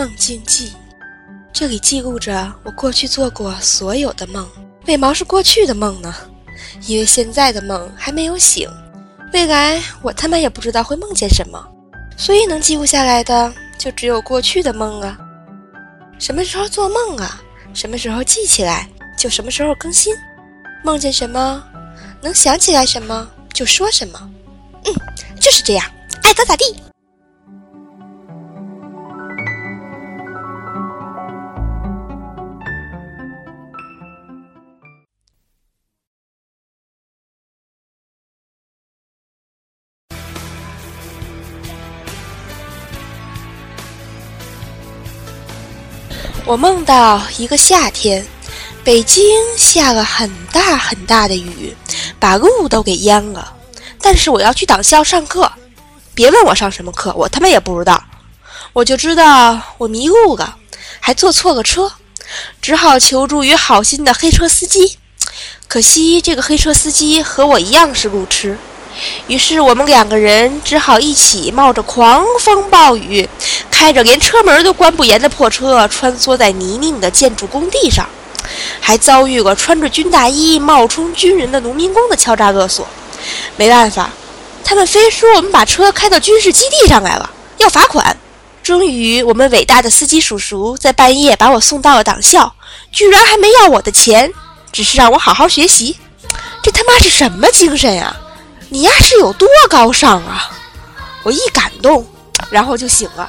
梦境记，这里记录着我过去做过所有的梦。为毛是过去的梦呢？因为现在的梦还没有醒，未来我他妈也不知道会梦见什么，所以能记录下来的就只有过去的梦啊。什么时候做梦啊？什么时候记起来就什么时候更新。梦见什么，能想起来什么就说什么。嗯，就是这样，爱咋咋地。我梦到一个夏天，北京下了很大很大的雨，把路都给淹了。但是我要去党校上课，别问我上什么课，我他妈也不知道。我就知道我迷路了，还坐错了车，只好求助于好心的黑车司机。可惜这个黑车司机和我一样是路痴。于是我们两个人只好一起冒着狂风暴雨，开着连车门都关不严的破车，穿梭在泥泞的建筑工地上，还遭遇过穿着军大衣冒充军人的农民工的敲诈勒索。没办法，他们非说我们把车开到军事基地上来了，要罚款。终于，我们伟大的司机叔叔在半夜把我送到了党校，居然还没要我的钱，只是让我好好学习。这他妈是什么精神呀？你丫是有多高尚啊！我一感动，然后就醒了。